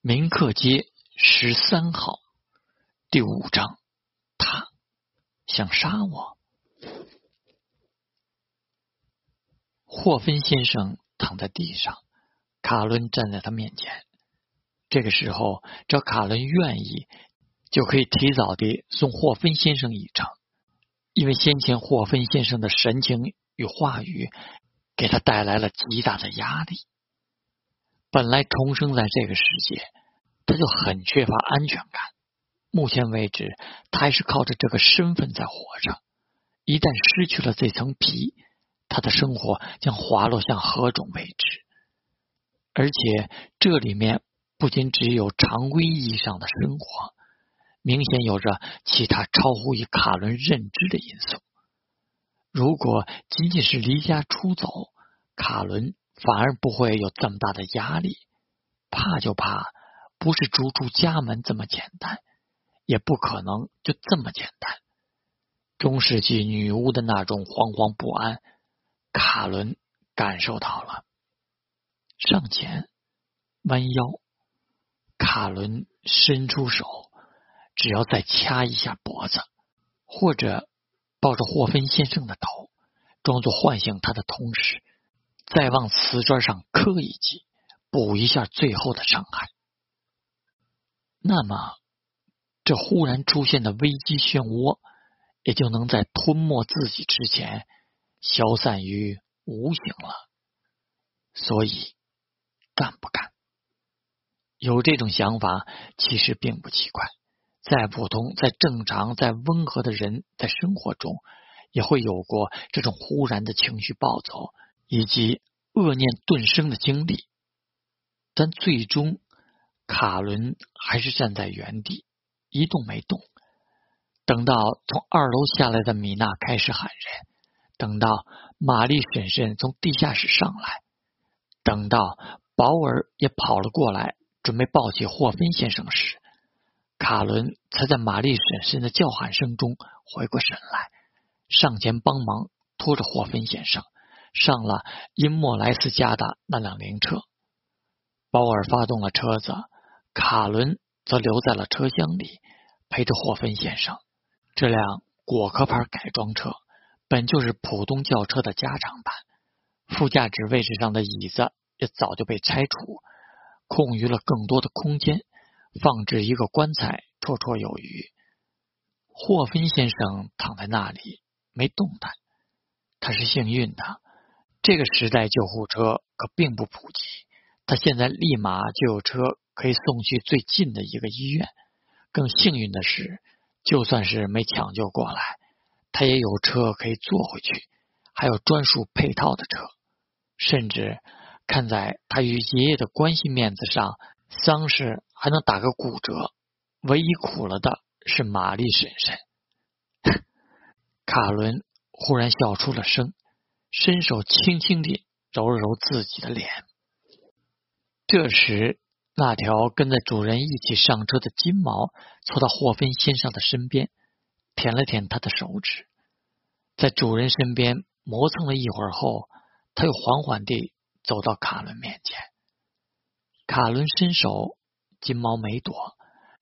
明客街十三号第五章，他想杀我。霍芬先生躺在地上，卡伦站在他面前。这个时候，只要卡伦愿意，就可以提早的送霍芬先生一程，因为先前霍芬先生的神情与话语给他带来了极大的压力。本来重生在这个世界，他就很缺乏安全感。目前为止，他还是靠着这个身份在活着。一旦失去了这层皮，他的生活将滑落向何种未知。而且这里面不仅只有常规意义上的生活，明显有着其他超乎于卡伦认知的因素。如果仅仅是离家出走，卡伦。反而不会有这么大的压力，怕就怕不是逐出家门这么简单，也不可能就这么简单。中世纪女巫的那种惶惶不安，卡伦感受到了。上前，弯腰，卡伦伸出手，只要再掐一下脖子，或者抱着霍芬先生的头，装作唤醒他的同时。再往瓷砖上磕一记，补一下最后的伤害。那么，这忽然出现的危机漩涡，也就能在吞没自己之前消散于无形了。所以，干不干？有这种想法，其实并不奇怪。再普通、再正常、再温和的人，在生活中也会有过这种忽然的情绪暴走。以及恶念顿生的经历，但最终卡伦还是站在原地一动没动。等到从二楼下来的米娜开始喊人，等到玛丽婶婶从地下室上来，等到保尔也跑了过来，准备抱起霍芬先生时，卡伦才在玛丽婶婶的叫喊声中回过神来，上前帮忙拖着霍芬先生。上了因莫莱斯家的那辆灵车，保尔发动了车子，卡伦则留在了车厢里陪着霍芬先生。这辆果壳牌改装车本就是普通轿车的加长版，副驾驶位置上的椅子也早就被拆除，空余了更多的空间，放置一个棺材绰绰有余。霍芬先生躺在那里没动弹，他是幸运的。这个时代，救护车可并不普及。他现在立马就有车可以送去最近的一个医院。更幸运的是，就算是没抢救过来，他也有车可以坐回去，还有专属配套的车。甚至看在他与爷爷的关系面子上，丧事还能打个骨折。唯一苦了的是玛丽婶婶。卡伦忽然笑出了声。伸手轻轻地揉了揉自己的脸。这时，那条跟在主人一起上车的金毛凑到霍芬先生的身边，舔了舔他的手指，在主人身边磨蹭了一会儿后，他又缓缓地走到卡伦面前。卡伦伸手，金毛没躲，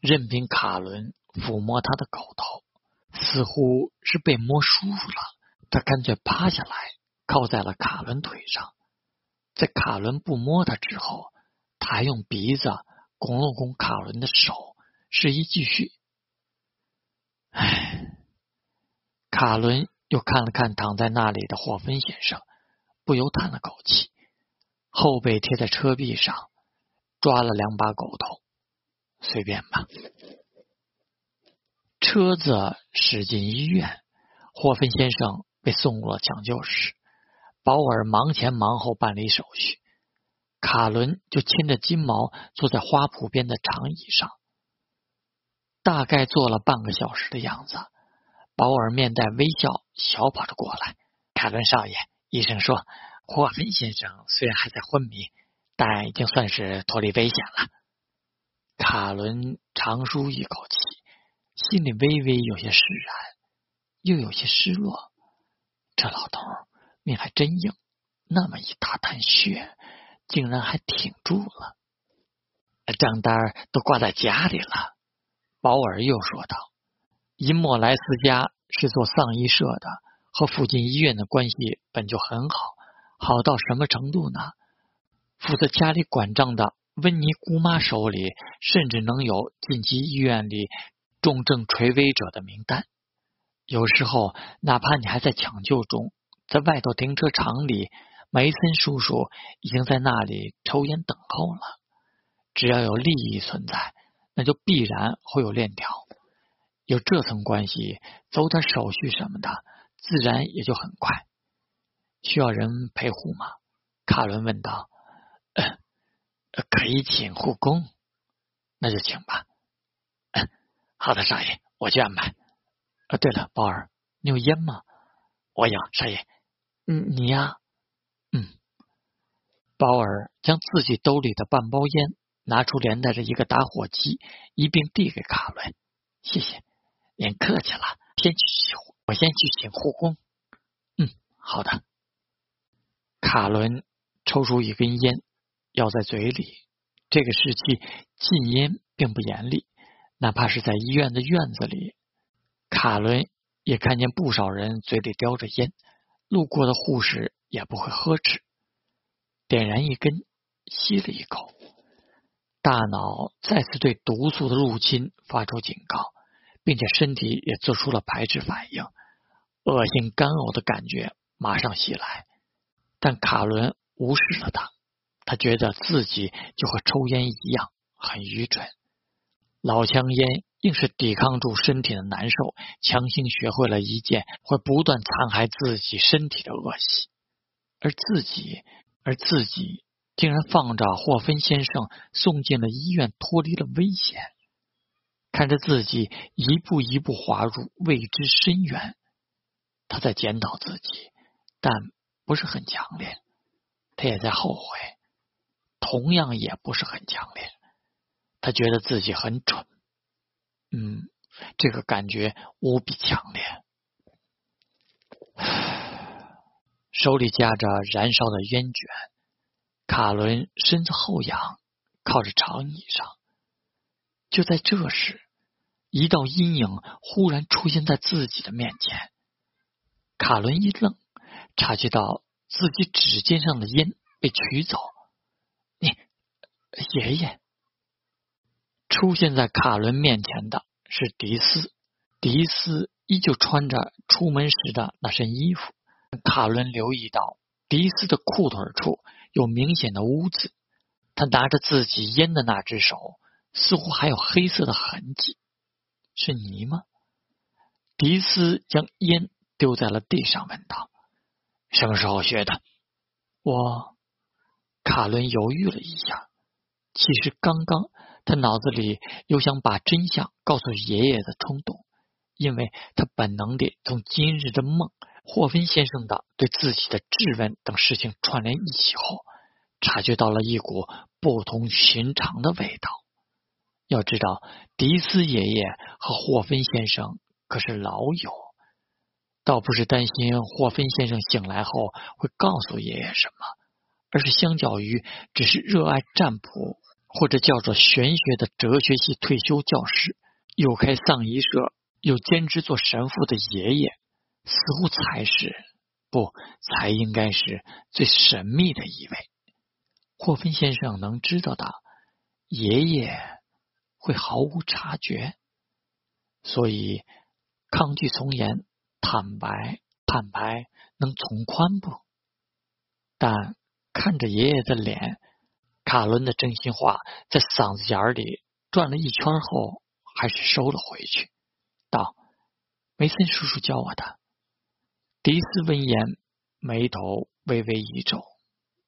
任凭卡伦抚摸他的狗头，似乎是被摸舒服了，他干脆趴下来。靠在了卡伦腿上，在卡伦不摸他之后，他还用鼻子拱了拱卡伦的手，示意继续。唉，卡伦又看了看躺在那里的霍芬先生，不由叹了口气，后背贴在车壁上，抓了两把狗头，随便吧。车子驶进医院，霍芬先生被送入了抢救室。保尔忙前忙后办理手续，卡伦就牵着金毛坐在花圃边的长椅上，大概坐了半个小时的样子。保尔面带微笑，小跑着过来：“卡伦少爷，医生说霍芬先生虽然还在昏迷，但已经算是脱离危险了。”卡伦长舒一口气，心里微微有些释然，又有些失落。这老头命还真硬，那么一大滩血，竟然还挺住了。账单都挂在家里了。保尔又说道：“因莫莱斯家是做丧医社的，和附近医院的关系本就很好，好到什么程度呢？负责家里管账的温妮姑妈手里，甚至能有紧急医院里重症垂危者的名单。有时候，哪怕你还在抢救中，在外头停车场里，梅森叔叔已经在那里抽烟等候了。只要有利益存在。”那就必然会有链条，有这层关系，走点手续什么的，自然也就很快。需要人陪护吗？卡伦问道。可以请护工，那就请吧。好的，少爷，我去安排。啊，对了，宝儿，你有烟吗？我有，少爷。嗯，你呀？嗯。宝儿将自己兜里的半包烟。拿出连带着一个打火机，一并递给卡伦。谢谢，您客气了。先去，我先去请护工。嗯，好的。卡伦抽出一根烟，咬在嘴里。这个时期禁烟并不严厉，哪怕是在医院的院子里，卡伦也看见不少人嘴里叼着烟，路过的护士也不会呵斥。点燃一根，吸了一口。大脑再次对毒素的入侵发出警告，并且身体也做出了排斥反应，恶心干呕的感觉马上袭来。但卡伦无视了他，他觉得自己就和抽烟一样很愚蠢。老香烟硬是抵抗住身体的难受，强行学会了一件会不断残害自己身体的恶习，而自己，而自己。竟然放着霍芬先生送进了医院，脱离了危险。看着自己一步一步滑入未知深渊，他在检讨自己，但不是很强烈。他也在后悔，同样也不是很强烈。他觉得自己很蠢。嗯，这个感觉无比强烈。手里夹着燃烧的烟卷。卡伦身子后仰，靠着长椅上。就在这时，一道阴影忽然出现在自己的面前。卡伦一愣，察觉到自己指尖上的烟被取走。爷爷出现在卡伦面前的是迪斯。迪斯依旧穿着出门时的那身衣服。卡伦留意到迪斯的裤腿处。有明显的污渍，他拿着自己烟的那只手似乎还有黑色的痕迹，是泥吗？迪斯将烟丢在了地上，问道：“什么时候学的？”我卡伦犹豫了一下，其实刚刚他脑子里有想把真相告诉爷爷的冲动，因为他本能地从今日的梦。霍芬先生的对自己的质问等事情串联一起后，察觉到了一股不同寻常的味道。要知道，迪斯爷爷和霍芬先生可是老友，倒不是担心霍芬先生醒来后会告诉爷爷什么，而是相较于只是热爱占卜或者叫做玄学的哲学系退休教师，又开丧仪社又兼职做神父的爷爷。似乎才是不才应该是最神秘的一位。霍芬先生能知道的，爷爷会毫无察觉，所以抗拒从严，坦白坦白能从宽不？但看着爷爷的脸，卡伦的真心话在嗓子眼里转了一圈后，还是收了回去，道：“梅森叔叔教我的。”迪斯闻言，眉头微微一皱。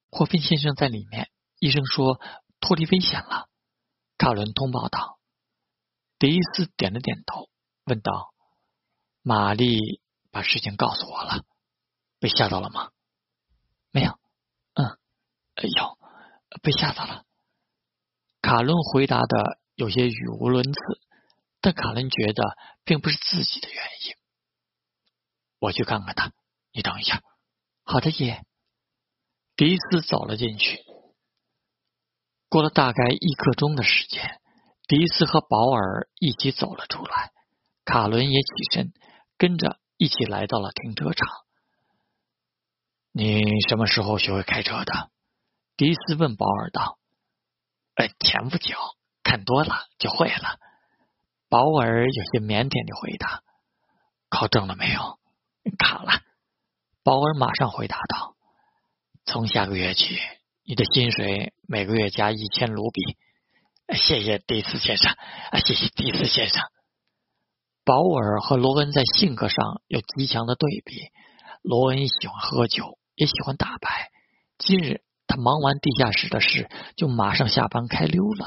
霍芬先生在里面，医生说脱离危险了。卡伦通报道。迪斯点了点头，问道：“玛丽把事情告诉我了，被吓到了吗？”“没有。”“嗯，有，被吓到了。”卡伦回答的有些语无伦次，但卡伦觉得并不是自己的原因。我去看看他，你等一下。好的，爷。迪斯走了进去。过了大概一刻钟的时间，迪斯和保尔一起走了出来。卡伦也起身，跟着一起来到了停车场。你什么时候学会开车的？迪斯问保尔道。呃，前不久看多了就会了。保尔有些腼腆的回答。考证了没有？考了。保尔马上回答道：“从下个月起，你的薪水每个月加一千卢比。”谢谢迪斯先生，谢谢迪斯先生。保尔和罗恩在性格上有极强的对比。罗恩喜欢喝酒，也喜欢打牌。今日他忙完地下室的事，就马上下班开溜了。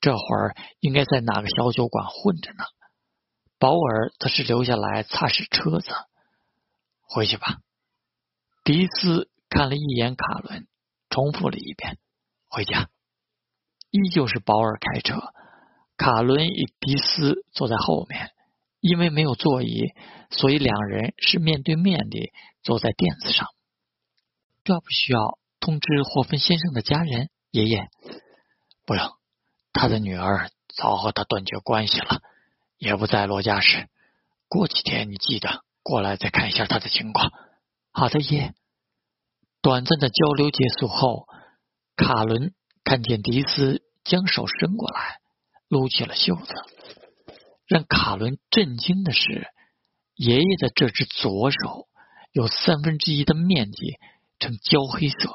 这会儿应该在哪个小酒馆混着呢？保尔则是留下来擦拭车子。回去吧。迪斯看了一眼卡伦，重复了一遍：“回家。”依旧是保尔开车，卡伦与迪斯坐在后面。因为没有座椅，所以两人是面对面的坐在垫子上。需要不需要通知霍芬先生的家人？爷爷，不用，他的女儿早和他断绝关系了，也不在罗家市。过几天你记得过来再看一下他的情况。好的，爷。短暂的交流结束后，卡伦看见迪斯将手伸过来，撸起了袖子。让卡伦震惊的是，爷爷的这只左手有三分之一的面积呈焦黑色，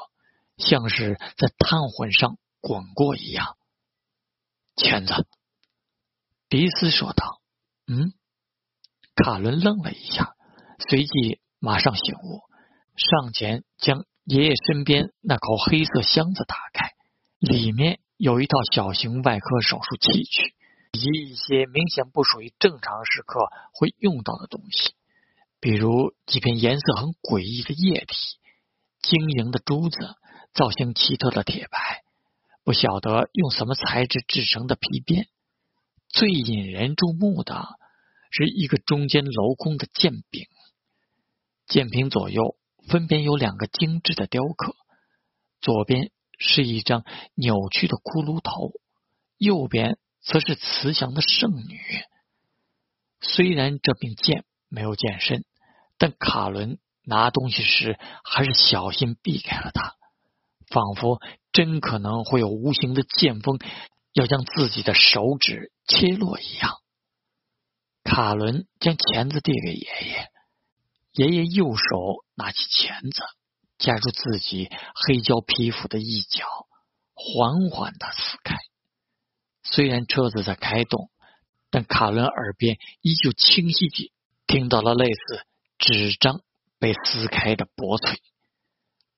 像是在炭火上滚过一样。钳子，迪斯说道：“嗯。”卡伦愣了一下，随即马上醒悟，上前将爷爷身边那口黑色箱子打开，里面有一套小型外科手术器具。以及一些明显不属于正常时刻会用到的东西，比如几片颜色很诡异的液体、晶莹的珠子、造型奇特的铁牌，不晓得用什么材质制成的皮鞭。最引人注目的是一个中间镂空的剑柄，剑柄左右分别有两个精致的雕刻，左边是一张扭曲的骷髅头，右边。则是慈祥的圣女。虽然这柄剑没有剑身，但卡伦拿东西时还是小心避开了它，仿佛真可能会有无形的剑锋要将自己的手指切落一样。卡伦将钳子递给爷爷，爷爷右手拿起钳子，夹住自己黑胶皮肤的一角，缓缓的撕开。虽然车子在开动，但卡伦耳边依旧清晰地听到了类似纸张被撕开的薄脆。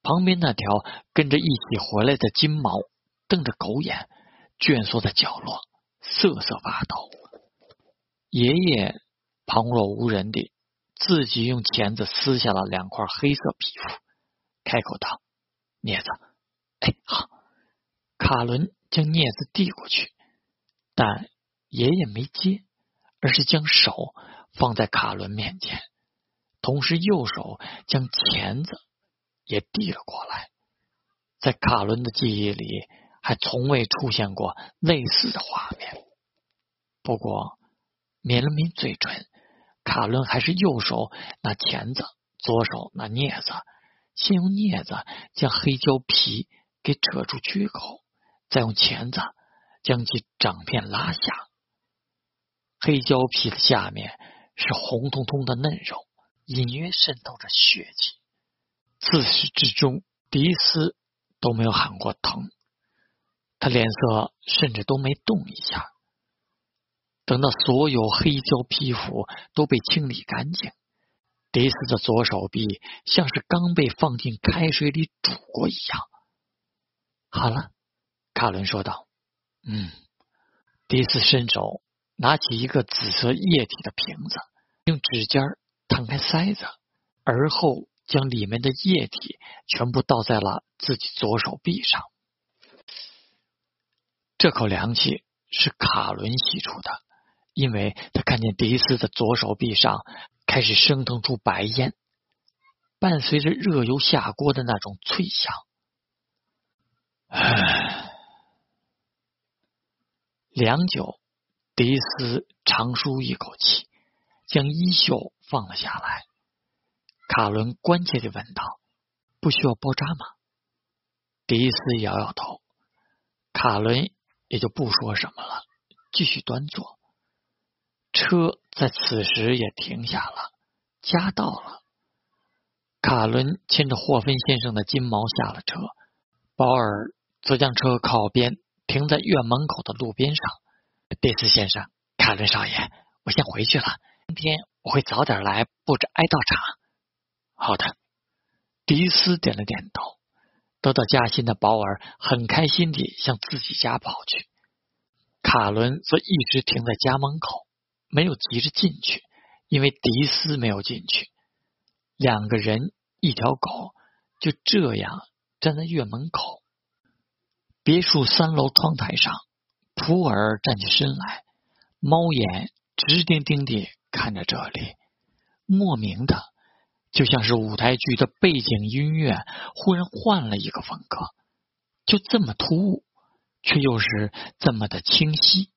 旁边那条跟着一起回来的金毛瞪着狗眼，蜷缩在角落瑟瑟发抖。爷爷旁若无人地自己用钳子撕下了两块黑色皮肤，开口道：“镊子。”哎，好。卡伦将镊子递过去。但爷爷没接，而是将手放在卡伦面前，同时右手将钳子也递了过来。在卡伦的记忆里，还从未出现过类似的画面。不过，抿了抿嘴唇，卡伦还是右手拿钳子，左手拿镊子，先用镊子将黑胶皮给扯出缺口，再用钳子。将其掌片拉下，黑胶皮的下面是红彤彤的嫩肉，隐约渗透着血气。自始至终，迪斯都没有喊过疼，他脸色甚至都没动一下。等到所有黑胶皮肤都被清理干净，迪斯的左手臂像是刚被放进开水里煮过一样。好了，卡伦说道。嗯，迪斯伸手拿起一个紫色液体的瓶子，用指尖摊开塞子，而后将里面的液体全部倒在了自己左手臂上。这口凉气是卡伦吸出的，因为他看见迪斯的左手臂上开始升腾出白烟。伴随着热油下锅的那种脆响。唉，良久，迪斯长舒一口气，将衣袖放了下来。卡伦关切的问道：“不需要包扎吗？”迪斯摇摇头。卡伦也就不说什么了，继续端坐。车在此时也停下了，家到了。卡伦牵着霍芬先生的金毛下了车，保尔则将车靠边停在院门口的路边上。迪斯先生，卡伦少爷，我先回去了。明天我会早点来布置哀悼场。好的，迪斯点了点头。得到加薪的保尔很开心地向自己家跑去，卡伦则一直停在家门口，没有急着进去，因为迪斯没有进去。两个人，一条狗，就这样站在院门口。别墅三楼窗台上，普尔站起身来，猫眼直盯盯地看着这里，莫名的。就像是舞台剧的背景音乐忽然换了一个风格，就这么突兀，却又是这么的清晰。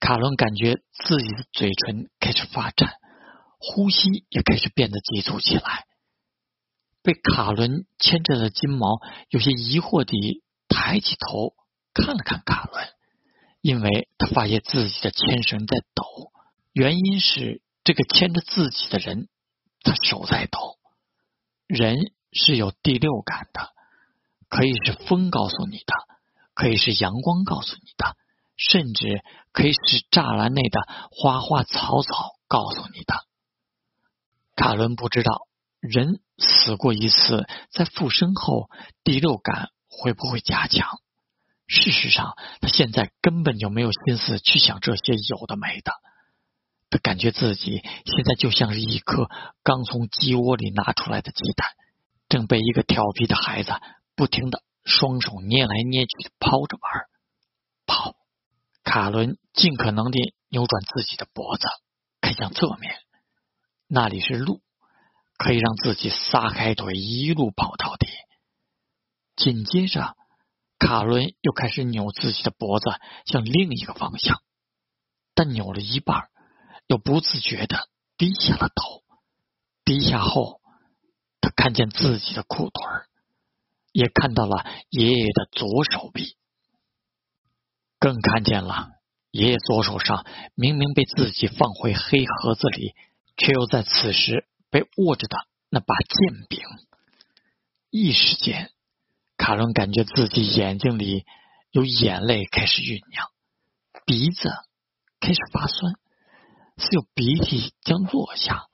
卡伦感觉自己的嘴唇开始发颤，呼吸也开始变得急促起来。被卡伦牵着的金毛有些疑惑地抬起头看了看卡伦，因为他发现自己的牵绳在抖，原因是这个牵着自己的人。他手在抖，人是有第六感的，可以是风告诉你的，可以是阳光告诉你的，甚至可以是栅栏内的花花草草告诉你的。卡伦不知道，人死过一次，在复生后，第六感会不会加强？事实上，他现在根本就没有心思去想这些有的没的。他感觉自己现在就像是一颗刚从鸡窝里拿出来的鸡蛋，正被一个调皮的孩子不停的双手捏来捏去的抛着玩。跑！卡伦尽可能的扭转自己的脖子，看向侧面，那里是路，可以让自己撒开腿一路跑到底。紧接着，卡伦又开始扭自己的脖子向另一个方向，但扭了一半。又不自觉的低下了头，低下后，他看见自己的裤腿也看到了爷爷的左手臂，更看见了爷爷左手上明明被自己放回黑盒子里，却又在此时被握着的那把剑柄。一时间，卡伦感觉自己眼睛里有眼泪开始酝酿，鼻子开始发酸。似有鼻涕将落下，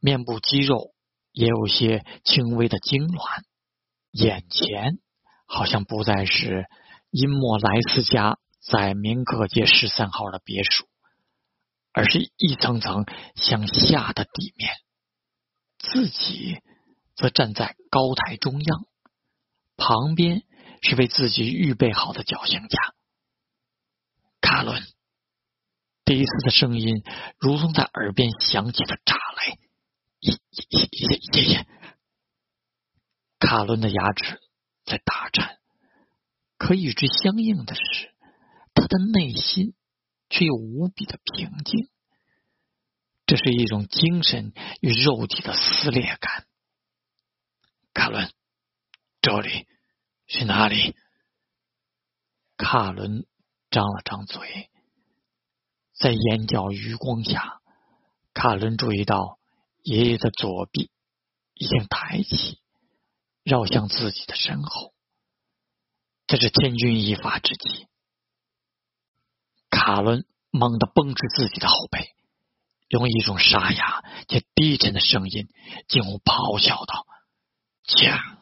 面部肌肉也有些轻微的痉挛，眼前好像不再是因莫莱斯家在明克街十三号的别墅，而是一层层向下的地面。自己则站在高台中央，旁边是为自己预备好的绞刑架。卡伦。第一次的声音如同在耳边响起的炸雷，爷爷爷爷爷！卡伦的牙齿在打颤，可与之相应的是，他的内心却又无比的平静。这是一种精神与肉体的撕裂感。卡伦，这里是哪里？卡伦张了张嘴。在眼角余光下，卡伦注意到爷爷的左臂已经抬起，绕向自己的身后。这是千钧一发之际，卡伦猛地绷直自己的后背，用一种沙哑且低沉的声音近乎咆哮道：“枪！”